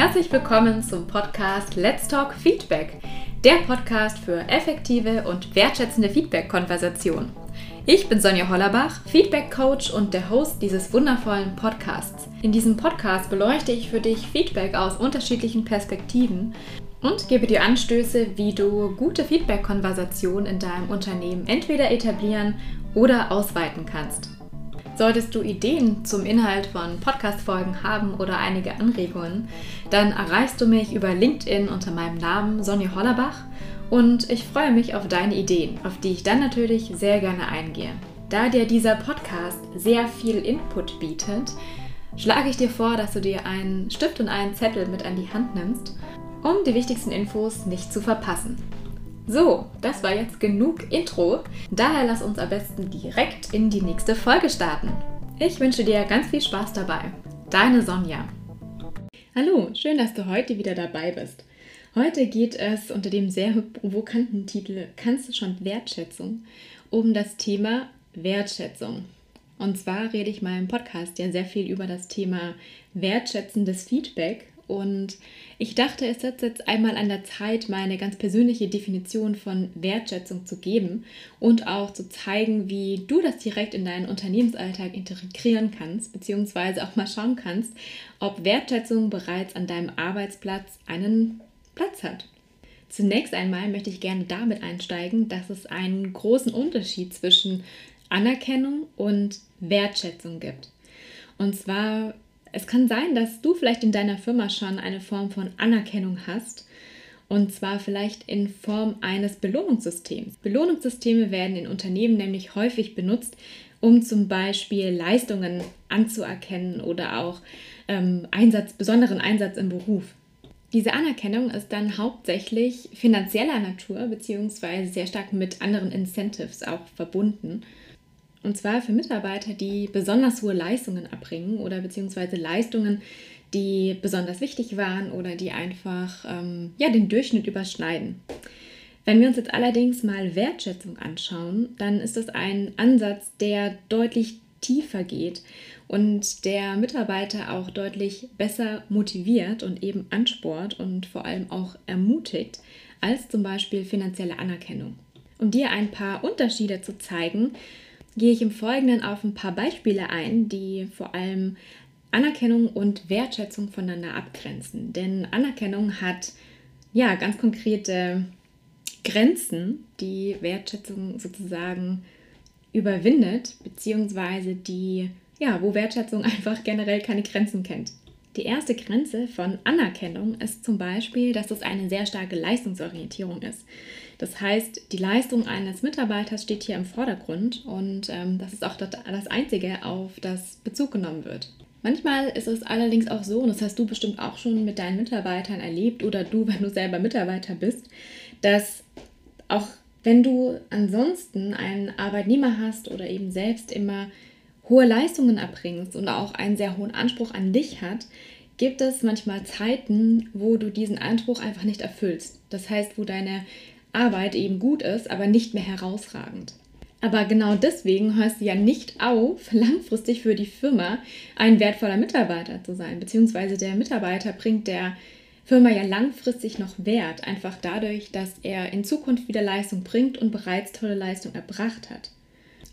Herzlich willkommen zum Podcast Let's Talk Feedback, der Podcast für effektive und wertschätzende Feedback-Konversation. Ich bin Sonja Hollerbach, Feedback-Coach und der Host dieses wundervollen Podcasts. In diesem Podcast beleuchte ich für dich Feedback aus unterschiedlichen Perspektiven und gebe dir Anstöße, wie du gute Feedback-Konversationen in deinem Unternehmen entweder etablieren oder ausweiten kannst. Solltest du Ideen zum Inhalt von Podcast-Folgen haben oder einige Anregungen, dann erreichst du mich über LinkedIn unter meinem Namen Sonja Hollerbach und ich freue mich auf deine Ideen, auf die ich dann natürlich sehr gerne eingehe. Da dir dieser Podcast sehr viel Input bietet, schlage ich dir vor, dass du dir einen Stift und einen Zettel mit an die Hand nimmst, um die wichtigsten Infos nicht zu verpassen. So, das war jetzt genug Intro. Daher lass uns am besten direkt in die nächste Folge starten. Ich wünsche dir ganz viel Spaß dabei. Deine Sonja. Hallo, schön, dass du heute wieder dabei bist. Heute geht es unter dem sehr provokanten Titel Kannst du schon Wertschätzung um das Thema Wertschätzung. Und zwar rede ich mal im Podcast ja sehr viel über das Thema wertschätzendes Feedback und ich dachte, es ist jetzt einmal an der Zeit, meine ganz persönliche Definition von Wertschätzung zu geben und auch zu zeigen, wie du das direkt in deinen Unternehmensalltag integrieren kannst, beziehungsweise auch mal schauen kannst, ob Wertschätzung bereits an deinem Arbeitsplatz einen Platz hat. Zunächst einmal möchte ich gerne damit einsteigen, dass es einen großen Unterschied zwischen Anerkennung und Wertschätzung gibt. Und zwar es kann sein, dass du vielleicht in deiner Firma schon eine Form von Anerkennung hast. Und zwar vielleicht in Form eines Belohnungssystems. Belohnungssysteme werden in Unternehmen nämlich häufig benutzt, um zum Beispiel Leistungen anzuerkennen oder auch ähm, Einsatz, besonderen Einsatz im Beruf. Diese Anerkennung ist dann hauptsächlich finanzieller Natur bzw. sehr stark mit anderen Incentives auch verbunden. Und zwar für Mitarbeiter, die besonders hohe Leistungen erbringen oder beziehungsweise Leistungen, die besonders wichtig waren oder die einfach ähm, ja, den Durchschnitt überschneiden. Wenn wir uns jetzt allerdings mal Wertschätzung anschauen, dann ist das ein Ansatz, der deutlich tiefer geht und der Mitarbeiter auch deutlich besser motiviert und eben ansport und vor allem auch ermutigt als zum Beispiel finanzielle Anerkennung. Um dir ein paar Unterschiede zu zeigen, gehe ich im Folgenden auf ein paar Beispiele ein, die vor allem Anerkennung und Wertschätzung voneinander abgrenzen. Denn Anerkennung hat ja ganz konkrete Grenzen, die Wertschätzung sozusagen überwindet, beziehungsweise die, ja, wo Wertschätzung einfach generell keine Grenzen kennt. Die erste Grenze von Anerkennung ist zum Beispiel, dass es eine sehr starke Leistungsorientierung ist. Das heißt, die Leistung eines Mitarbeiters steht hier im Vordergrund und ähm, das ist auch das, Einzige, auf das Bezug genommen wird. Manchmal ist es allerdings auch so, und das hast du bestimmt auch schon mit deinen Mitarbeitern erlebt oder du, wenn du selber Mitarbeiter bist, dass auch wenn du ansonsten einen Arbeitnehmer hast oder eben selbst immer hohe Leistungen erbringst und auch einen sehr hohen Anspruch an dich hat, gibt es manchmal Zeiten, wo du diesen Anspruch einfach nicht erfüllst. Das heißt, wo deine Arbeit eben gut ist, aber nicht mehr herausragend. Aber genau deswegen hörst du ja nicht auf, langfristig für die Firma ein wertvoller Mitarbeiter zu sein, beziehungsweise der Mitarbeiter bringt der Firma ja langfristig noch Wert, einfach dadurch, dass er in Zukunft wieder Leistung bringt und bereits tolle Leistung erbracht hat.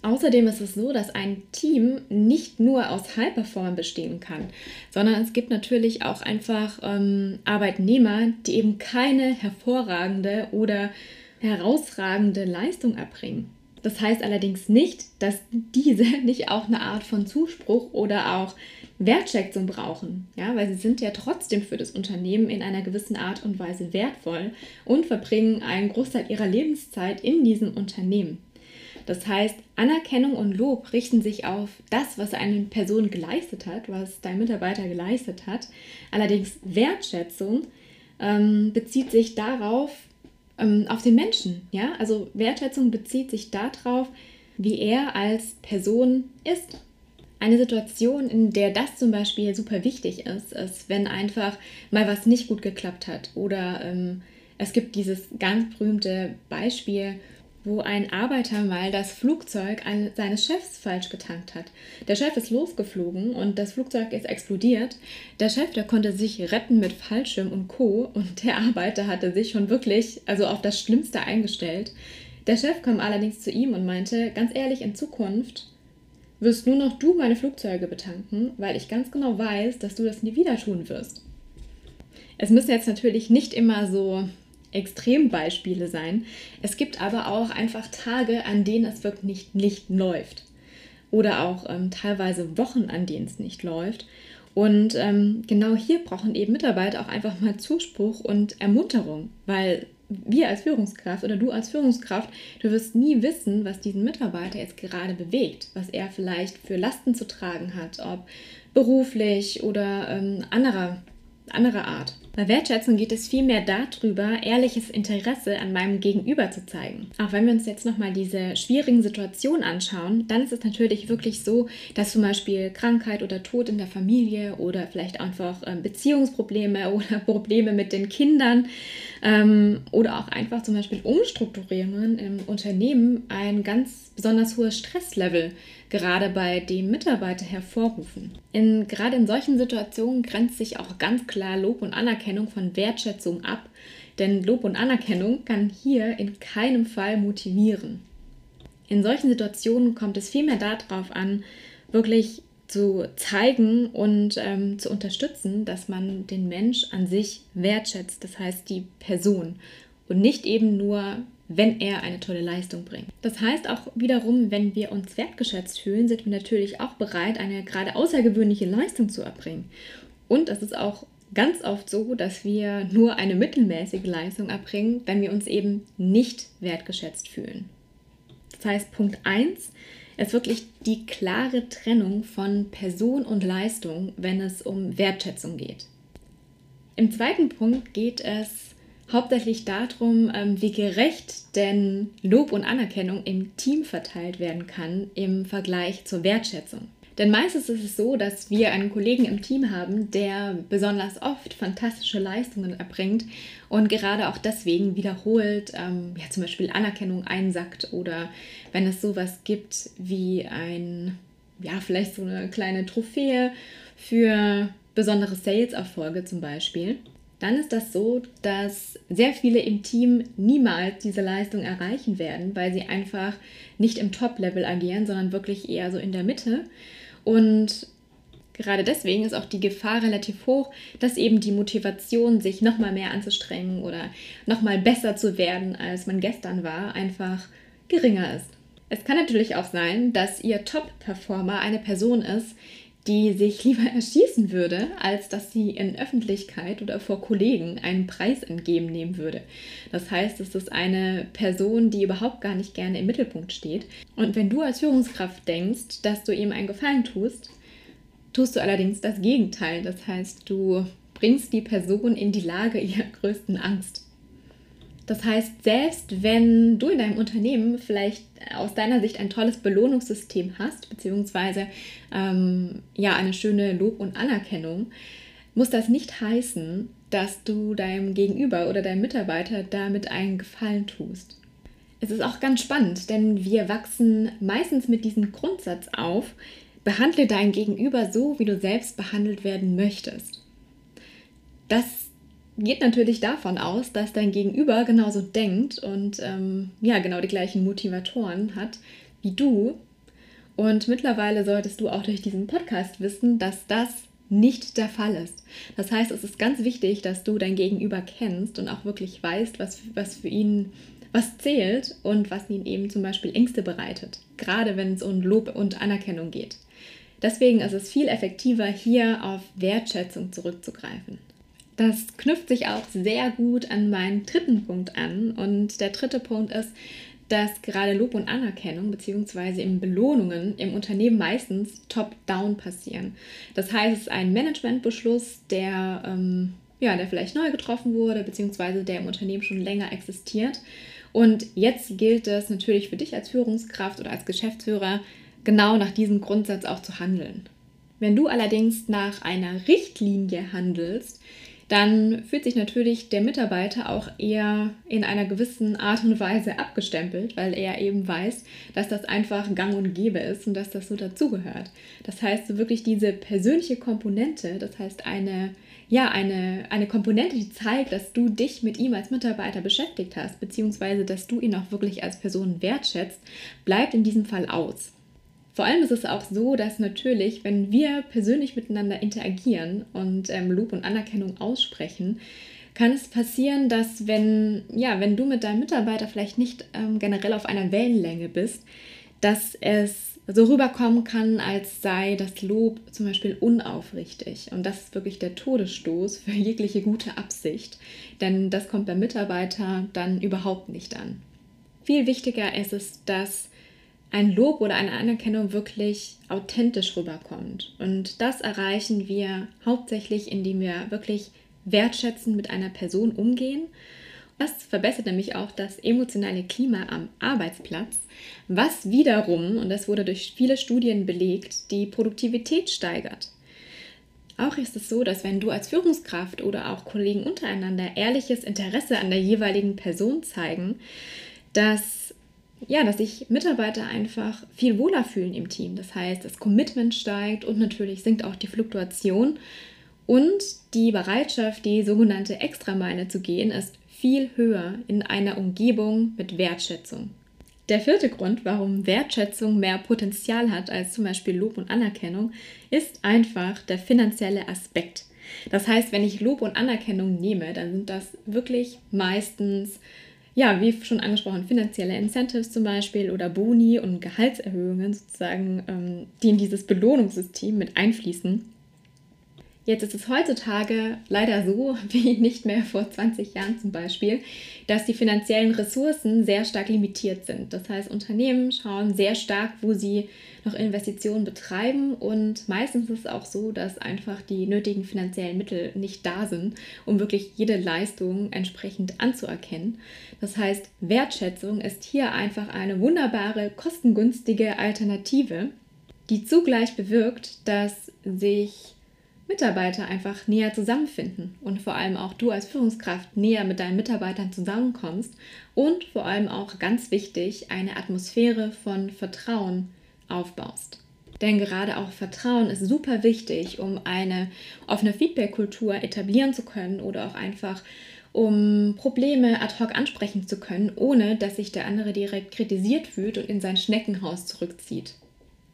Außerdem ist es so, dass ein Team nicht nur aus High-Performern bestehen kann, sondern es gibt natürlich auch einfach ähm, Arbeitnehmer, die eben keine hervorragende oder herausragende Leistung erbringen. Das heißt allerdings nicht, dass diese nicht auch eine Art von Zuspruch oder auch Wertschätzung brauchen, ja, weil sie sind ja trotzdem für das Unternehmen in einer gewissen Art und Weise wertvoll und verbringen einen Großteil ihrer Lebenszeit in diesem Unternehmen. Das heißt, Anerkennung und Lob richten sich auf das, was eine Person geleistet hat, was dein Mitarbeiter geleistet hat. Allerdings Wertschätzung ähm, bezieht sich darauf, ähm, auf den Menschen. Ja? Also Wertschätzung bezieht sich darauf, wie er als Person ist. Eine Situation, in der das zum Beispiel super wichtig ist, ist, wenn einfach mal was nicht gut geklappt hat. Oder ähm, es gibt dieses ganz berühmte Beispiel, wo ein Arbeiter mal das Flugzeug seines Chefs falsch getankt hat. Der Chef ist losgeflogen und das Flugzeug ist explodiert. Der Chef, der konnte sich retten mit Fallschirm und Co. Und der Arbeiter hatte sich schon wirklich, also auf das Schlimmste eingestellt. Der Chef kam allerdings zu ihm und meinte, ganz ehrlich, in Zukunft wirst nur noch du meine Flugzeuge betanken, weil ich ganz genau weiß, dass du das nie wieder tun wirst. Es müssen jetzt natürlich nicht immer so Extrembeispiele sein. Es gibt aber auch einfach Tage, an denen es wirklich nicht, nicht läuft. Oder auch ähm, teilweise Wochen, an denen es nicht läuft. Und ähm, genau hier brauchen eben Mitarbeiter auch einfach mal Zuspruch und Ermunterung, weil wir als Führungskraft oder du als Führungskraft, du wirst nie wissen, was diesen Mitarbeiter jetzt gerade bewegt, was er vielleicht für Lasten zu tragen hat, ob beruflich oder ähm, anderer, anderer Art. Bei Wertschätzung geht es vielmehr darüber, ehrliches Interesse an meinem Gegenüber zu zeigen. Auch wenn wir uns jetzt nochmal diese schwierigen Situationen anschauen, dann ist es natürlich wirklich so, dass zum Beispiel Krankheit oder Tod in der Familie oder vielleicht einfach ähm, Beziehungsprobleme oder Probleme mit den Kindern ähm, oder auch einfach zum Beispiel Umstrukturierungen im Unternehmen ein ganz besonders hohes Stresslevel gerade bei dem Mitarbeiter hervorrufen. In, gerade in solchen Situationen grenzt sich auch ganz klar Lob und Anerkennung von Wertschätzung ab, denn Lob und Anerkennung kann hier in keinem Fall motivieren. In solchen Situationen kommt es vielmehr darauf an, wirklich zu zeigen und ähm, zu unterstützen, dass man den Mensch an sich wertschätzt, das heißt die Person und nicht eben nur wenn er eine tolle Leistung bringt. Das heißt auch wiederum, wenn wir uns wertgeschätzt fühlen, sind wir natürlich auch bereit, eine gerade außergewöhnliche Leistung zu erbringen. Und es ist auch ganz oft so, dass wir nur eine mittelmäßige Leistung erbringen, wenn wir uns eben nicht wertgeschätzt fühlen. Das heißt, Punkt 1 ist wirklich die klare Trennung von Person und Leistung, wenn es um Wertschätzung geht. Im zweiten Punkt geht es hauptsächlich darum, ähm, wie gerecht denn Lob und Anerkennung im Team verteilt werden kann im Vergleich zur Wertschätzung. Denn meistens ist es so, dass wir einen Kollegen im Team haben, der besonders oft fantastische Leistungen erbringt und gerade auch deswegen wiederholt ähm, ja, zum Beispiel Anerkennung einsackt oder wenn es sowas gibt wie ein, ja, vielleicht so eine kleine Trophäe für besondere Sales-Erfolge zum Beispiel dann ist das so, dass sehr viele im Team niemals diese Leistung erreichen werden, weil sie einfach nicht im Top-Level agieren, sondern wirklich eher so in der Mitte. Und gerade deswegen ist auch die Gefahr relativ hoch, dass eben die Motivation, sich nochmal mehr anzustrengen oder nochmal besser zu werden, als man gestern war, einfach geringer ist. Es kann natürlich auch sein, dass Ihr Top-Performer eine Person ist, die sich lieber erschießen würde, als dass sie in Öffentlichkeit oder vor Kollegen einen Preis entgegennehmen würde. Das heißt, es ist eine Person, die überhaupt gar nicht gerne im Mittelpunkt steht. Und wenn du als Führungskraft denkst, dass du ihm einen Gefallen tust, tust du allerdings das Gegenteil. Das heißt, du bringst die Person in die Lage ihrer größten Angst. Das heißt, selbst wenn du in deinem Unternehmen vielleicht aus deiner Sicht ein tolles Belohnungssystem hast, beziehungsweise ähm, ja eine schöne Lob und Anerkennung, muss das nicht heißen, dass du deinem Gegenüber oder deinem Mitarbeiter damit einen Gefallen tust. Es ist auch ganz spannend, denn wir wachsen meistens mit diesem Grundsatz auf, behandle dein Gegenüber so, wie du selbst behandelt werden möchtest. Das geht natürlich davon aus, dass dein Gegenüber genauso denkt und ähm, ja, genau die gleichen Motivatoren hat wie du. Und mittlerweile solltest du auch durch diesen Podcast wissen, dass das nicht der Fall ist. Das heißt, es ist ganz wichtig, dass du dein Gegenüber kennst und auch wirklich weißt, was, was für ihn was zählt und was ihn eben zum Beispiel Ängste bereitet, gerade wenn es um Lob und Anerkennung geht. Deswegen ist es viel effektiver, hier auf Wertschätzung zurückzugreifen. Das knüpft sich auch sehr gut an meinen dritten Punkt an. Und der dritte Punkt ist, dass gerade Lob und Anerkennung bzw. in Belohnungen im Unternehmen meistens top-down passieren. Das heißt, es ist ein Managementbeschluss, der, ähm, ja, der vielleicht neu getroffen wurde bzw. der im Unternehmen schon länger existiert. Und jetzt gilt es natürlich für dich als Führungskraft oder als Geschäftsführer, genau nach diesem Grundsatz auch zu handeln. Wenn du allerdings nach einer Richtlinie handelst, dann fühlt sich natürlich der Mitarbeiter auch eher in einer gewissen Art und Weise abgestempelt, weil er eben weiß, dass das einfach gang und gäbe ist und dass das so dazugehört. Das heißt, wirklich diese persönliche Komponente, das heißt eine ja, eine, eine Komponente, die zeigt, dass du dich mit ihm als Mitarbeiter beschäftigt hast, beziehungsweise dass du ihn auch wirklich als Person wertschätzt, bleibt in diesem Fall aus. Vor allem ist es auch so, dass natürlich, wenn wir persönlich miteinander interagieren und ähm, Lob und Anerkennung aussprechen, kann es passieren, dass wenn, ja, wenn du mit deinem Mitarbeiter vielleicht nicht ähm, generell auf einer Wellenlänge bist, dass es so rüberkommen kann, als sei das Lob zum Beispiel unaufrichtig. Und das ist wirklich der Todesstoß für jegliche gute Absicht, denn das kommt beim Mitarbeiter dann überhaupt nicht an. Viel wichtiger ist es, dass ein Lob oder eine Anerkennung wirklich authentisch rüberkommt. Und das erreichen wir hauptsächlich, indem wir wirklich wertschätzend mit einer Person umgehen. Das verbessert nämlich auch das emotionale Klima am Arbeitsplatz, was wiederum, und das wurde durch viele Studien belegt, die Produktivität steigert. Auch ist es so, dass wenn du als Führungskraft oder auch Kollegen untereinander ehrliches Interesse an der jeweiligen Person zeigen, dass ja, dass sich Mitarbeiter einfach viel wohler fühlen im Team. Das heißt, das Commitment steigt und natürlich sinkt auch die Fluktuation. Und die Bereitschaft, die sogenannte Extrameile zu gehen, ist viel höher in einer Umgebung mit Wertschätzung. Der vierte Grund, warum Wertschätzung mehr Potenzial hat als zum Beispiel Lob und Anerkennung, ist einfach der finanzielle Aspekt. Das heißt, wenn ich Lob und Anerkennung nehme, dann sind das wirklich meistens ja, wie schon angesprochen, finanzielle Incentives zum Beispiel oder Boni und Gehaltserhöhungen sozusagen, ähm, die in dieses Belohnungssystem mit einfließen. Jetzt ist es heutzutage leider so, wie nicht mehr vor 20 Jahren zum Beispiel, dass die finanziellen Ressourcen sehr stark limitiert sind. Das heißt, Unternehmen schauen sehr stark, wo sie noch Investitionen betreiben und meistens ist es auch so, dass einfach die nötigen finanziellen Mittel nicht da sind, um wirklich jede Leistung entsprechend anzuerkennen. Das heißt, Wertschätzung ist hier einfach eine wunderbare, kostengünstige Alternative, die zugleich bewirkt, dass sich Mitarbeiter einfach näher zusammenfinden und vor allem auch du als Führungskraft näher mit deinen Mitarbeitern zusammenkommst und vor allem auch ganz wichtig eine Atmosphäre von Vertrauen aufbaust. Denn gerade auch Vertrauen ist super wichtig, um eine offene Feedback-Kultur etablieren zu können oder auch einfach um Probleme ad hoc ansprechen zu können, ohne dass sich der andere direkt kritisiert fühlt und in sein Schneckenhaus zurückzieht.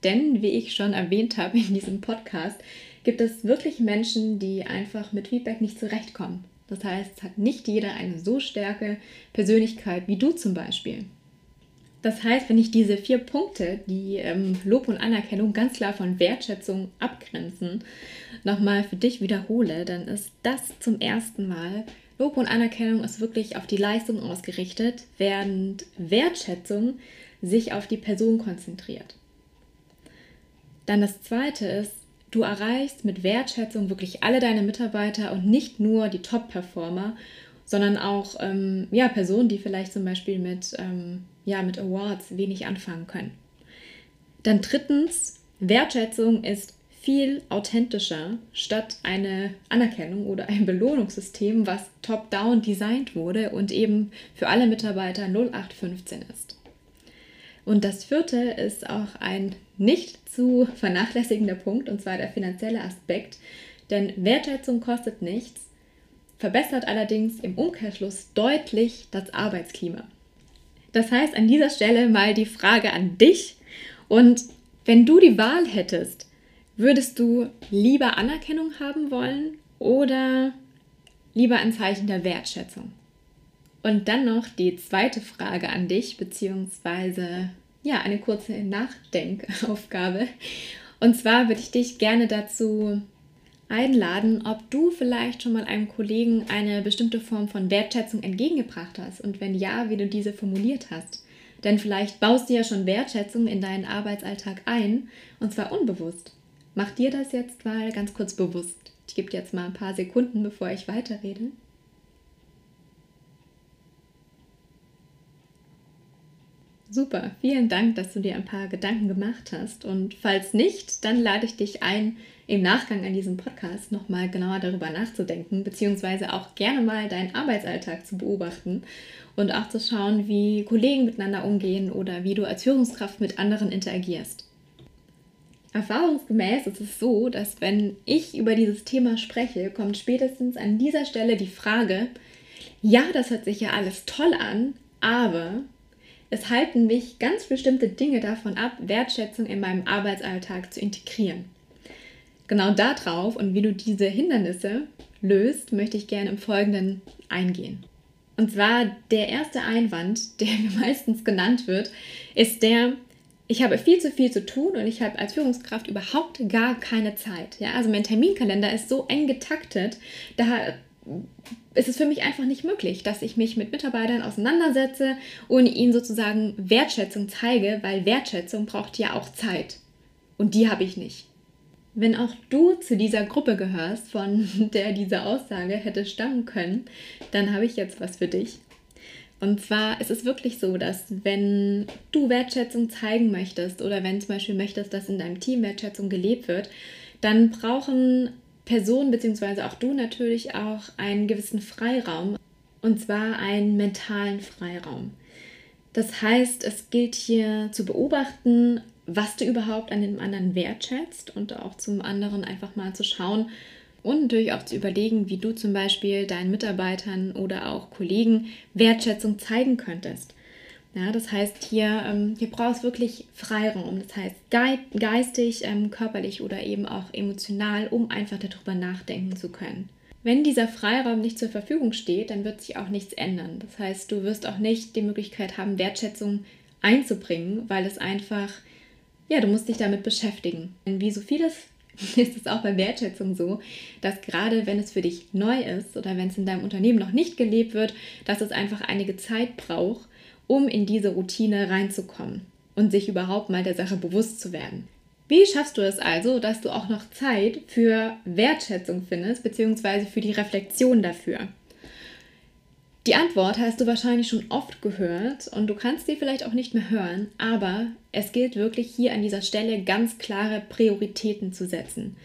Denn, wie ich schon erwähnt habe in diesem Podcast, gibt es wirklich Menschen, die einfach mit Feedback nicht zurechtkommen. Das heißt, es hat nicht jeder eine so starke Persönlichkeit wie du zum Beispiel. Das heißt, wenn ich diese vier Punkte, die ähm, Lob und Anerkennung ganz klar von Wertschätzung abgrenzen, nochmal für dich wiederhole, dann ist das zum ersten Mal, Lob und Anerkennung ist wirklich auf die Leistung ausgerichtet, während Wertschätzung sich auf die Person konzentriert. Dann das zweite ist, Du erreichst mit Wertschätzung wirklich alle deine Mitarbeiter und nicht nur die Top-Performer, sondern auch ähm, ja, Personen, die vielleicht zum Beispiel mit, ähm, ja, mit Awards wenig anfangen können. Dann drittens, Wertschätzung ist viel authentischer statt eine Anerkennung oder ein Belohnungssystem, was top-down designt wurde und eben für alle Mitarbeiter 0815 ist. Und das vierte ist auch ein nicht zu vernachlässigender Punkt, und zwar der finanzielle Aspekt. Denn Wertschätzung kostet nichts, verbessert allerdings im Umkehrschluss deutlich das Arbeitsklima. Das heißt an dieser Stelle mal die Frage an dich. Und wenn du die Wahl hättest, würdest du lieber Anerkennung haben wollen oder lieber ein Zeichen der Wertschätzung? Und dann noch die zweite Frage an dich, beziehungsweise ja, eine kurze Nachdenkaufgabe. Und zwar würde ich dich gerne dazu einladen, ob du vielleicht schon mal einem Kollegen eine bestimmte Form von Wertschätzung entgegengebracht hast und wenn ja, wie du diese formuliert hast. Denn vielleicht baust du ja schon Wertschätzung in deinen Arbeitsalltag ein und zwar unbewusst. Mach dir das jetzt mal ganz kurz bewusst. Ich gebe dir jetzt mal ein paar Sekunden, bevor ich weiterrede. Super, vielen Dank, dass du dir ein paar Gedanken gemacht hast. Und falls nicht, dann lade ich dich ein, im Nachgang an diesem Podcast nochmal genauer darüber nachzudenken, beziehungsweise auch gerne mal deinen Arbeitsalltag zu beobachten und auch zu schauen, wie Kollegen miteinander umgehen oder wie du als Führungskraft mit anderen interagierst. Erfahrungsgemäß ist es so, dass wenn ich über dieses Thema spreche, kommt spätestens an dieser Stelle die Frage, ja, das hört sich ja alles toll an, aber es halten mich ganz bestimmte Dinge davon ab, Wertschätzung in meinem Arbeitsalltag zu integrieren. Genau darauf und wie du diese Hindernisse löst, möchte ich gerne im Folgenden eingehen. Und zwar der erste Einwand, der mir meistens genannt wird, ist der, ich habe viel zu viel zu tun und ich habe als Führungskraft überhaupt gar keine Zeit. Ja, also mein Terminkalender ist so eng getaktet, da ist es für mich einfach nicht möglich, dass ich mich mit Mitarbeitern auseinandersetze und ihnen sozusagen Wertschätzung zeige, weil Wertschätzung braucht ja auch Zeit. Und die habe ich nicht. Wenn auch du zu dieser Gruppe gehörst, von der diese Aussage hätte stammen können, dann habe ich jetzt was für dich. Und zwar ist es wirklich so, dass wenn du Wertschätzung zeigen möchtest oder wenn zum Beispiel möchtest, dass in deinem Team Wertschätzung gelebt wird, dann brauchen Person bzw. auch du natürlich auch einen gewissen Freiraum und zwar einen mentalen Freiraum. Das heißt, es gilt hier zu beobachten, was du überhaupt an dem anderen wertschätzt und auch zum anderen einfach mal zu schauen und natürlich auch zu überlegen, wie du zum Beispiel deinen Mitarbeitern oder auch Kollegen Wertschätzung zeigen könntest. Ja, das heißt, hier, ähm, hier brauchst wirklich Freiraum. Das heißt, geistig, ähm, körperlich oder eben auch emotional, um einfach darüber nachdenken zu können. Wenn dieser Freiraum nicht zur Verfügung steht, dann wird sich auch nichts ändern. Das heißt, du wirst auch nicht die Möglichkeit haben, Wertschätzung einzubringen, weil es einfach, ja, du musst dich damit beschäftigen. Denn wie so vieles ist es auch bei Wertschätzung so, dass gerade wenn es für dich neu ist oder wenn es in deinem Unternehmen noch nicht gelebt wird, dass es einfach einige Zeit braucht, um in diese Routine reinzukommen und sich überhaupt mal der Sache bewusst zu werden. Wie schaffst du es also, dass du auch noch Zeit für Wertschätzung findest, beziehungsweise für die Reflexion dafür? Die Antwort hast du wahrscheinlich schon oft gehört und du kannst sie vielleicht auch nicht mehr hören, aber es gilt wirklich hier an dieser Stelle ganz klare Prioritäten zu setzen.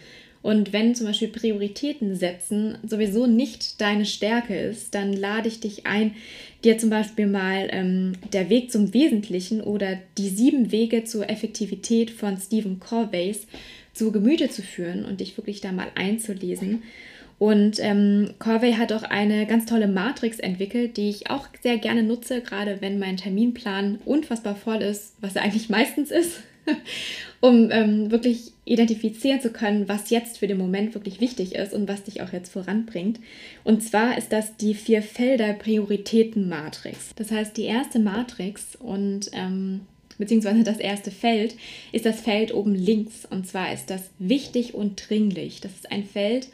Und wenn zum Beispiel Prioritäten setzen sowieso nicht deine Stärke ist, dann lade ich dich ein, dir zum Beispiel mal ähm, der Weg zum Wesentlichen oder die sieben Wege zur Effektivität von Stephen Corveys zu Gemüte zu führen und dich wirklich da mal einzulesen. Und ähm, Corvey hat auch eine ganz tolle Matrix entwickelt, die ich auch sehr gerne nutze, gerade wenn mein Terminplan unfassbar voll ist, was er eigentlich meistens ist. um ähm, wirklich identifizieren zu können, was jetzt für den Moment wirklich wichtig ist und was dich auch jetzt voranbringt. Und zwar ist das die vier Felder Prioritäten-Matrix. Das heißt, die erste Matrix und ähm, beziehungsweise das erste Feld ist das Feld oben links. Und zwar ist das wichtig und dringlich. Das ist ein Feld,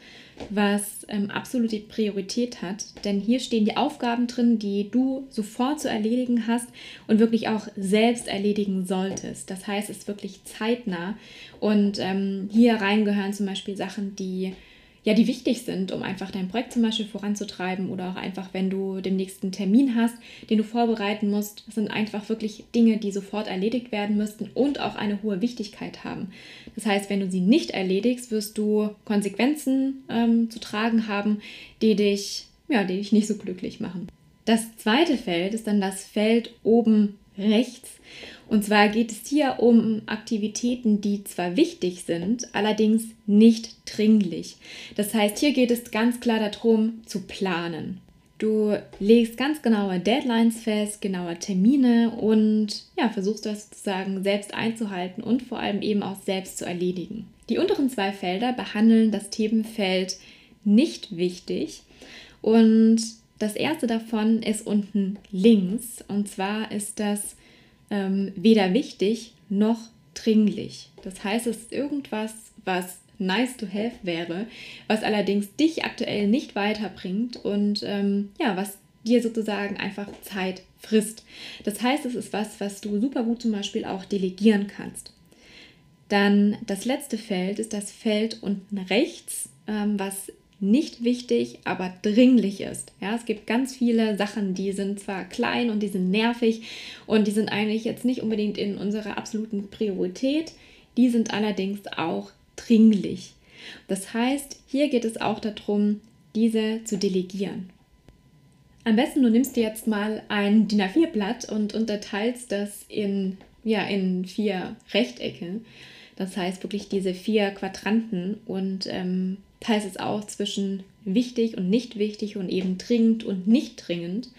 was ähm, absolute Priorität hat. Denn hier stehen die Aufgaben drin, die du sofort zu erledigen hast und wirklich auch selbst erledigen solltest. Das heißt, es ist wirklich zeitnah. Und ähm, hier rein gehören zum Beispiel Sachen, die ja, die wichtig sind, um einfach dein Projekt zum Beispiel voranzutreiben oder auch einfach, wenn du den nächsten Termin hast, den du vorbereiten musst. Das sind einfach wirklich Dinge, die sofort erledigt werden müssten und auch eine hohe Wichtigkeit haben. Das heißt, wenn du sie nicht erledigst, wirst du Konsequenzen ähm, zu tragen haben, die dich, ja, die dich nicht so glücklich machen. Das zweite Feld ist dann das Feld oben rechts. Und zwar geht es hier um Aktivitäten, die zwar wichtig sind, allerdings nicht dringlich. Das heißt, hier geht es ganz klar darum, zu planen. Du legst ganz genaue Deadlines fest, genaue Termine und ja, versuchst das sozusagen selbst einzuhalten und vor allem eben auch selbst zu erledigen. Die unteren zwei Felder behandeln das Themenfeld nicht wichtig und das erste davon ist unten links und zwar ist das ähm, weder wichtig noch dringlich. Das heißt, es ist irgendwas, was nice to have wäre, was allerdings dich aktuell nicht weiterbringt und ähm, ja, was dir sozusagen einfach Zeit frisst. Das heißt, es ist was, was du super gut zum Beispiel auch delegieren kannst. Dann das letzte Feld ist das Feld unten rechts, ähm, was nicht wichtig, aber dringlich ist. Ja, es gibt ganz viele Sachen, die sind zwar klein und die sind nervig und die sind eigentlich jetzt nicht unbedingt in unserer absoluten Priorität, die sind allerdings auch dringlich. Das heißt, hier geht es auch darum, diese zu delegieren. Am besten du nimmst dir jetzt mal ein DIN A4-Blatt und unterteilst das in, ja, in vier Rechtecke. Das heißt wirklich diese vier Quadranten und ähm, teilst es auch zwischen wichtig und nicht wichtig und eben dringend und nicht dringend.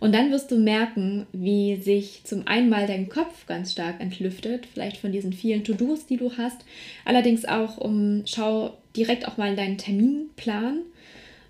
Und dann wirst du merken, wie sich zum einen mal dein Kopf ganz stark entlüftet, vielleicht von diesen vielen To-Dos, die du hast. Allerdings auch um, schau direkt auch mal in deinen Terminplan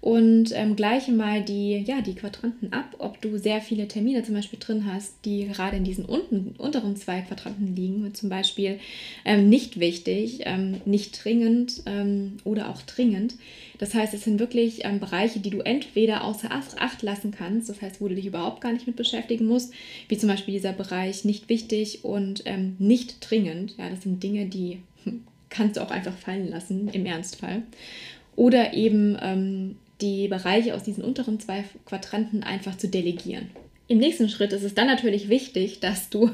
und ähm, gleiche mal die, ja, die Quadranten ab, ob du sehr viele Termine zum Beispiel drin hast, die gerade in diesen unten, unteren zwei Quadranten liegen, zum Beispiel ähm, nicht wichtig, ähm, nicht dringend ähm, oder auch dringend. Das heißt, es sind wirklich ähm, Bereiche, die du entweder außer Acht lassen kannst, das heißt, wo du dich überhaupt gar nicht mit beschäftigen musst, wie zum Beispiel dieser Bereich nicht wichtig und ähm, nicht dringend. Ja, das sind Dinge, die kannst du auch einfach fallen lassen im Ernstfall. Oder eben ähm, die Bereiche aus diesen unteren zwei Quadranten einfach zu delegieren. Im nächsten Schritt ist es dann natürlich wichtig, dass du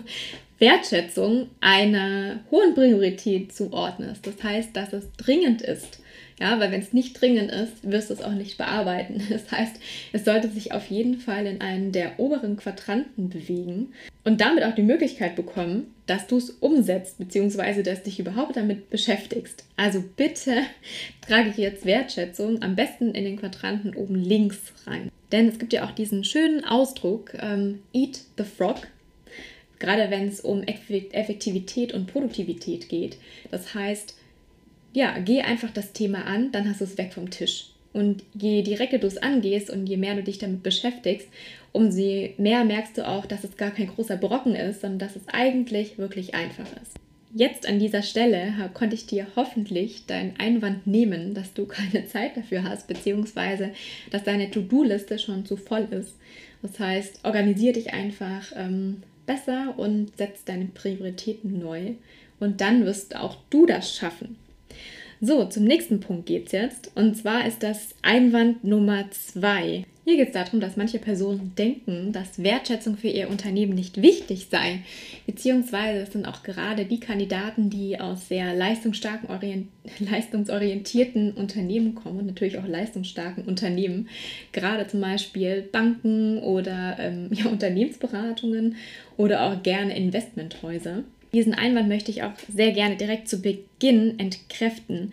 Wertschätzung einer hohen Priorität zuordnest. Das heißt, dass es dringend ist, ja, weil wenn es nicht dringend ist, wirst du es auch nicht bearbeiten. Das heißt, es sollte sich auf jeden Fall in einen der oberen Quadranten bewegen und damit auch die Möglichkeit bekommen, dass du es umsetzt, beziehungsweise dass dich überhaupt damit beschäftigst. Also bitte trage ich jetzt Wertschätzung am besten in den Quadranten oben links rein. Denn es gibt ja auch diesen schönen Ausdruck, ähm, Eat the Frog, gerade wenn es um Effektivität und Produktivität geht. Das heißt, ja, geh einfach das Thema an, dann hast du es weg vom Tisch. Und je direkter du es angehst und je mehr du dich damit beschäftigst, umso mehr merkst du auch, dass es gar kein großer Brocken ist, sondern dass es eigentlich wirklich einfach ist. Jetzt an dieser Stelle konnte ich dir hoffentlich deinen Einwand nehmen, dass du keine Zeit dafür hast, beziehungsweise dass deine To-Do-Liste schon zu voll ist. Das heißt, organisier dich einfach ähm, besser und setz deine Prioritäten neu und dann wirst auch du das schaffen. So, zum nächsten Punkt geht es jetzt. Und zwar ist das Einwand Nummer zwei. Hier geht es darum, dass manche Personen denken, dass Wertschätzung für ihr Unternehmen nicht wichtig sei. Beziehungsweise sind auch gerade die Kandidaten, die aus sehr leistungsstarken, leistungsorientierten Unternehmen kommen und natürlich auch leistungsstarken Unternehmen. Gerade zum Beispiel Banken oder ähm, ja, Unternehmensberatungen oder auch gerne Investmenthäuser. Diesen Einwand möchte ich auch sehr gerne direkt zu Beginn entkräften.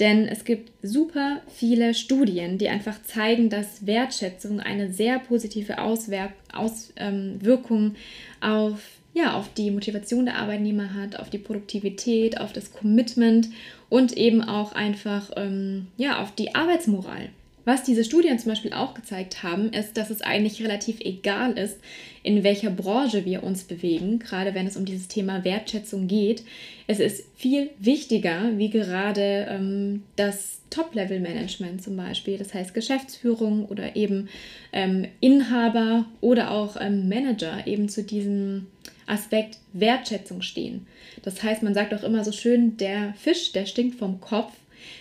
Denn es gibt super viele Studien, die einfach zeigen, dass Wertschätzung eine sehr positive Auswirk Auswirkung ähm, auf, ja, auf die Motivation der Arbeitnehmer hat, auf die Produktivität, auf das Commitment und eben auch einfach ähm, ja, auf die Arbeitsmoral. Was diese Studien zum Beispiel auch gezeigt haben, ist, dass es eigentlich relativ egal ist, in welcher Branche wir uns bewegen, gerade wenn es um dieses Thema Wertschätzung geht. Es ist viel wichtiger, wie gerade ähm, das Top-Level-Management zum Beispiel, das heißt Geschäftsführung oder eben ähm, Inhaber oder auch ähm, Manager eben zu diesem Aspekt Wertschätzung stehen. Das heißt, man sagt auch immer so schön, der Fisch, der stinkt vom Kopf.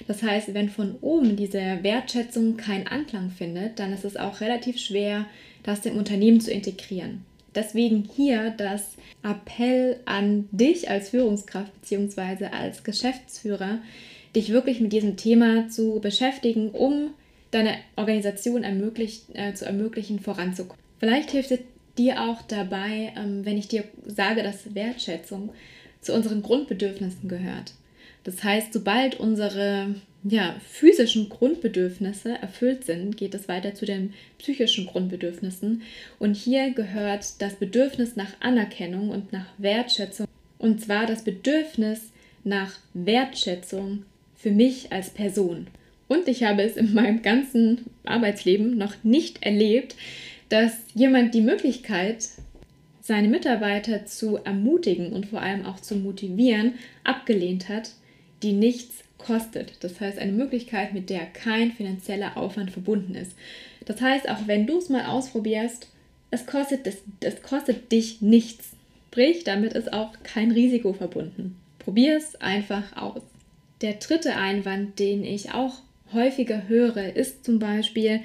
Das heißt, wenn von oben diese Wertschätzung keinen Anklang findet, dann ist es auch relativ schwer, das im Unternehmen zu integrieren. Deswegen hier das Appell an dich als Führungskraft bzw. als Geschäftsführer, dich wirklich mit diesem Thema zu beschäftigen, um deine Organisation ermöglicht, äh, zu ermöglichen, voranzukommen. Vielleicht hilft es dir auch dabei, ähm, wenn ich dir sage, dass Wertschätzung zu unseren Grundbedürfnissen gehört. Das heißt, sobald unsere ja, physischen Grundbedürfnisse erfüllt sind, geht es weiter zu den psychischen Grundbedürfnissen. Und hier gehört das Bedürfnis nach Anerkennung und nach Wertschätzung. Und zwar das Bedürfnis nach Wertschätzung für mich als Person. Und ich habe es in meinem ganzen Arbeitsleben noch nicht erlebt, dass jemand die Möglichkeit, seine Mitarbeiter zu ermutigen und vor allem auch zu motivieren, abgelehnt hat, die nichts kostet. Das heißt, eine Möglichkeit, mit der kein finanzieller Aufwand verbunden ist. Das heißt, auch wenn du es mal ausprobierst, es kostet, es, es kostet dich nichts. Sprich, damit ist auch kein Risiko verbunden. Probier es einfach aus. Der dritte Einwand, den ich auch häufiger höre, ist zum Beispiel,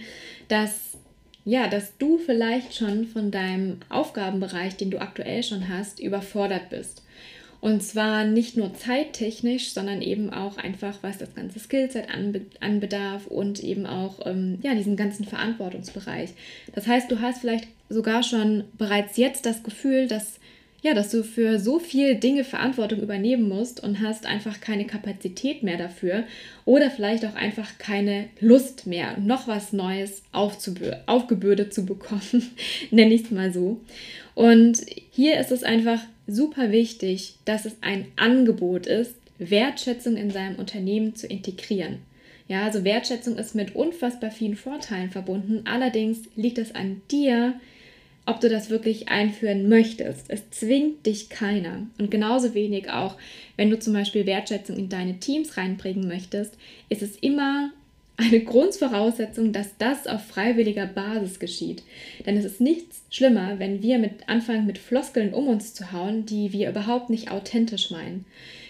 dass ja, dass du vielleicht schon von deinem Aufgabenbereich, den du aktuell schon hast, überfordert bist. Und zwar nicht nur zeittechnisch, sondern eben auch einfach, was das ganze Skillset anbe anbedarf und eben auch ähm, ja, diesen ganzen Verantwortungsbereich. Das heißt, du hast vielleicht sogar schon bereits jetzt das Gefühl, dass ja, dass du für so viele Dinge Verantwortung übernehmen musst und hast einfach keine Kapazität mehr dafür oder vielleicht auch einfach keine Lust mehr, noch was Neues aufgebürdet zu bekommen, nenne ich es mal so. Und hier ist es einfach super wichtig, dass es ein Angebot ist, Wertschätzung in seinem Unternehmen zu integrieren. Ja, also Wertschätzung ist mit unfassbar vielen Vorteilen verbunden. Allerdings liegt es an dir, ob du das wirklich einführen möchtest. Es zwingt dich keiner. Und genauso wenig auch, wenn du zum Beispiel Wertschätzung in deine Teams reinbringen möchtest, ist es immer eine Grundvoraussetzung, dass das auf freiwilliger Basis geschieht. Denn es ist nichts schlimmer, wenn wir mit anfangen, mit Floskeln um uns zu hauen, die wir überhaupt nicht authentisch meinen.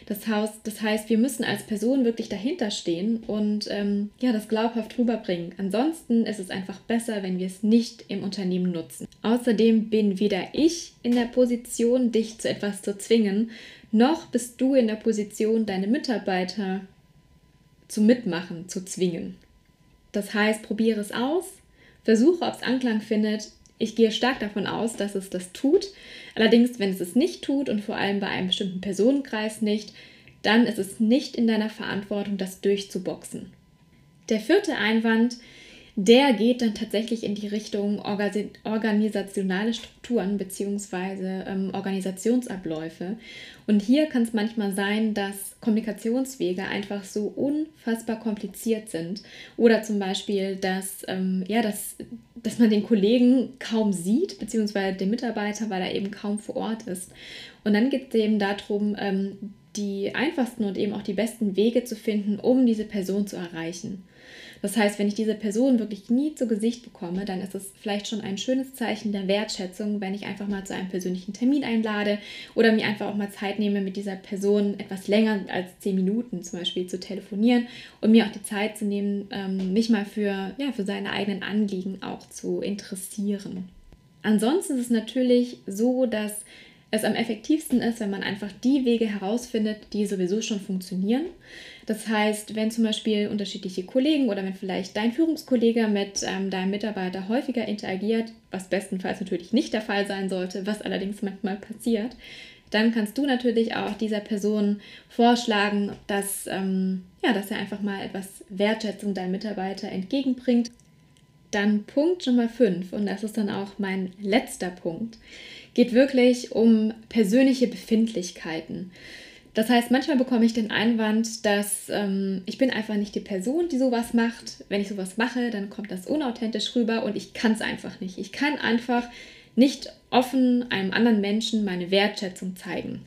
Das, heißt, das heißt, wir müssen als Person wirklich dahinter stehen und ähm, ja, das glaubhaft rüberbringen. Ansonsten ist es einfach besser, wenn wir es nicht im Unternehmen nutzen. Außerdem bin weder ich in der Position, dich zu etwas zu zwingen, noch bist du in der Position, deine Mitarbeiter zum Mitmachen zu zwingen. Das heißt, probiere es aus, versuche, ob es Anklang findet. Ich gehe stark davon aus, dass es das tut. Allerdings, wenn es es nicht tut und vor allem bei einem bestimmten Personenkreis nicht, dann ist es nicht in deiner Verantwortung, das durchzuboxen. Der vierte Einwand der geht dann tatsächlich in die Richtung organisationale Strukturen bzw. Ähm, Organisationsabläufe. Und hier kann es manchmal sein, dass Kommunikationswege einfach so unfassbar kompliziert sind. Oder zum Beispiel, dass, ähm, ja, dass, dass man den Kollegen kaum sieht, beziehungsweise den Mitarbeiter, weil er eben kaum vor Ort ist. Und dann geht es eben darum, ähm, die einfachsten und eben auch die besten Wege zu finden, um diese Person zu erreichen. Das heißt, wenn ich diese Person wirklich nie zu Gesicht bekomme, dann ist es vielleicht schon ein schönes Zeichen der Wertschätzung, wenn ich einfach mal zu einem persönlichen Termin einlade oder mir einfach auch mal Zeit nehme, mit dieser Person etwas länger als zehn Minuten zum Beispiel zu telefonieren und mir auch die Zeit zu nehmen, ähm, mich mal für, ja, für seine eigenen Anliegen auch zu interessieren. Ansonsten ist es natürlich so, dass es am effektivsten ist, wenn man einfach die Wege herausfindet, die sowieso schon funktionieren. Das heißt, wenn zum Beispiel unterschiedliche Kollegen oder wenn vielleicht dein Führungskollege mit ähm, deinem Mitarbeiter häufiger interagiert, was bestenfalls natürlich nicht der Fall sein sollte, was allerdings manchmal passiert, dann kannst du natürlich auch dieser Person vorschlagen, dass, ähm, ja, dass er einfach mal etwas Wertschätzung deinem Mitarbeiter entgegenbringt. Dann Punkt Nummer 5, und das ist dann auch mein letzter Punkt, geht wirklich um persönliche Befindlichkeiten. Das heißt, manchmal bekomme ich den Einwand, dass ähm, ich bin einfach nicht die Person, die sowas macht. Wenn ich sowas mache, dann kommt das unauthentisch rüber und ich kann es einfach nicht. Ich kann einfach nicht offen einem anderen Menschen meine Wertschätzung zeigen.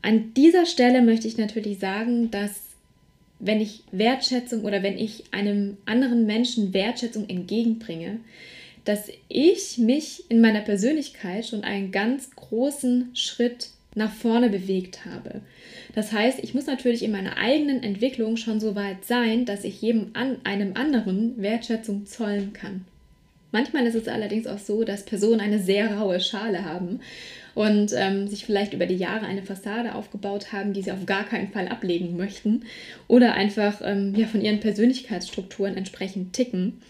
An dieser Stelle möchte ich natürlich sagen, dass wenn ich Wertschätzung oder wenn ich einem anderen Menschen Wertschätzung entgegenbringe, dass ich mich in meiner Persönlichkeit schon einen ganz großen Schritt nach vorne bewegt habe. Das heißt, ich muss natürlich in meiner eigenen Entwicklung schon so weit sein, dass ich jedem an einem anderen Wertschätzung zollen kann. Manchmal ist es allerdings auch so, dass Personen eine sehr raue Schale haben und ähm, sich vielleicht über die Jahre eine Fassade aufgebaut haben, die sie auf gar keinen Fall ablegen möchten oder einfach ähm, ja, von ihren Persönlichkeitsstrukturen entsprechend ticken.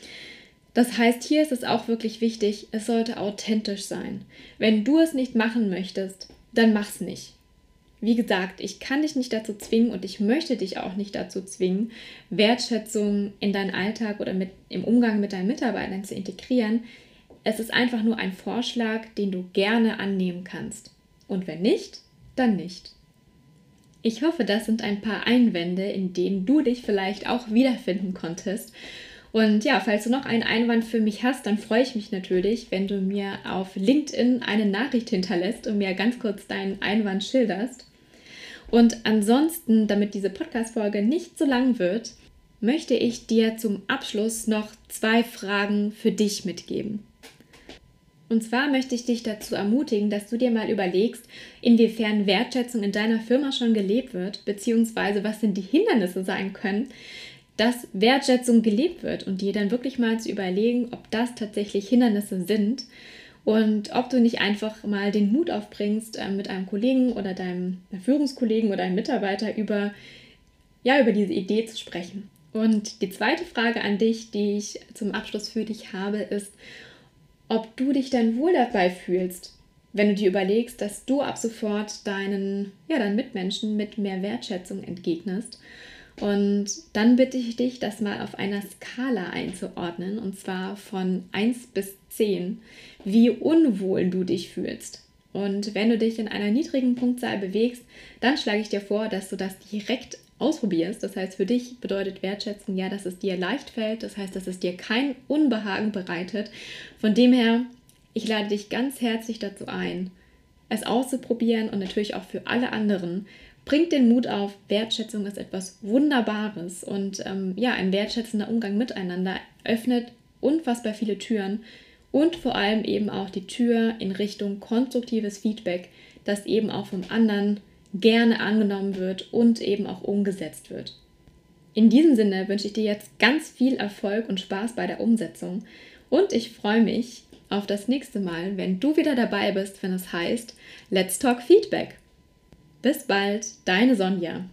Das heißt, hier ist es auch wirklich wichtig, es sollte authentisch sein. Wenn du es nicht machen möchtest, dann mach's nicht. Wie gesagt, ich kann dich nicht dazu zwingen und ich möchte dich auch nicht dazu zwingen, Wertschätzung in deinen Alltag oder mit, im Umgang mit deinen Mitarbeitern zu integrieren. Es ist einfach nur ein Vorschlag, den du gerne annehmen kannst. Und wenn nicht, dann nicht. Ich hoffe, das sind ein paar Einwände, in denen du dich vielleicht auch wiederfinden konntest und ja, falls du noch einen Einwand für mich hast, dann freue ich mich natürlich, wenn du mir auf LinkedIn eine Nachricht hinterlässt und mir ganz kurz deinen Einwand schilderst. Und ansonsten, damit diese Podcast-Folge nicht so lang wird, möchte ich dir zum Abschluss noch zwei Fragen für dich mitgeben. Und zwar möchte ich dich dazu ermutigen, dass du dir mal überlegst, inwiefern Wertschätzung in deiner Firma schon gelebt wird, beziehungsweise was denn die Hindernisse sein können, dass Wertschätzung gelebt wird und dir dann wirklich mal zu überlegen, ob das tatsächlich Hindernisse sind und ob du nicht einfach mal den Mut aufbringst, äh, mit einem Kollegen oder deinem Führungskollegen oder einem Mitarbeiter über, ja, über diese Idee zu sprechen. Und die zweite Frage an dich, die ich zum Abschluss für dich habe, ist, ob du dich dann wohl dabei fühlst, wenn du dir überlegst, dass du ab sofort deinen, ja, deinen Mitmenschen mit mehr Wertschätzung entgegnest. Und dann bitte ich dich, das mal auf einer Skala einzuordnen, und zwar von 1 bis 10, wie unwohl du dich fühlst. Und wenn du dich in einer niedrigen Punktzahl bewegst, dann schlage ich dir vor, dass du das direkt ausprobierst. Das heißt, für dich bedeutet Wertschätzung ja, dass es dir leicht fällt. Das heißt, dass es dir kein Unbehagen bereitet. Von dem her, ich lade dich ganz herzlich dazu ein, es auszuprobieren und natürlich auch für alle anderen. Bringt den Mut auf, Wertschätzung ist etwas Wunderbares und ähm, ja, ein wertschätzender Umgang miteinander öffnet unfassbar viele Türen und vor allem eben auch die Tür in Richtung konstruktives Feedback, das eben auch vom anderen gerne angenommen wird und eben auch umgesetzt wird. In diesem Sinne wünsche ich dir jetzt ganz viel Erfolg und Spaß bei der Umsetzung und ich freue mich auf das nächste Mal, wenn du wieder dabei bist, wenn es heißt Let's Talk Feedback. Bis bald, deine Sonja.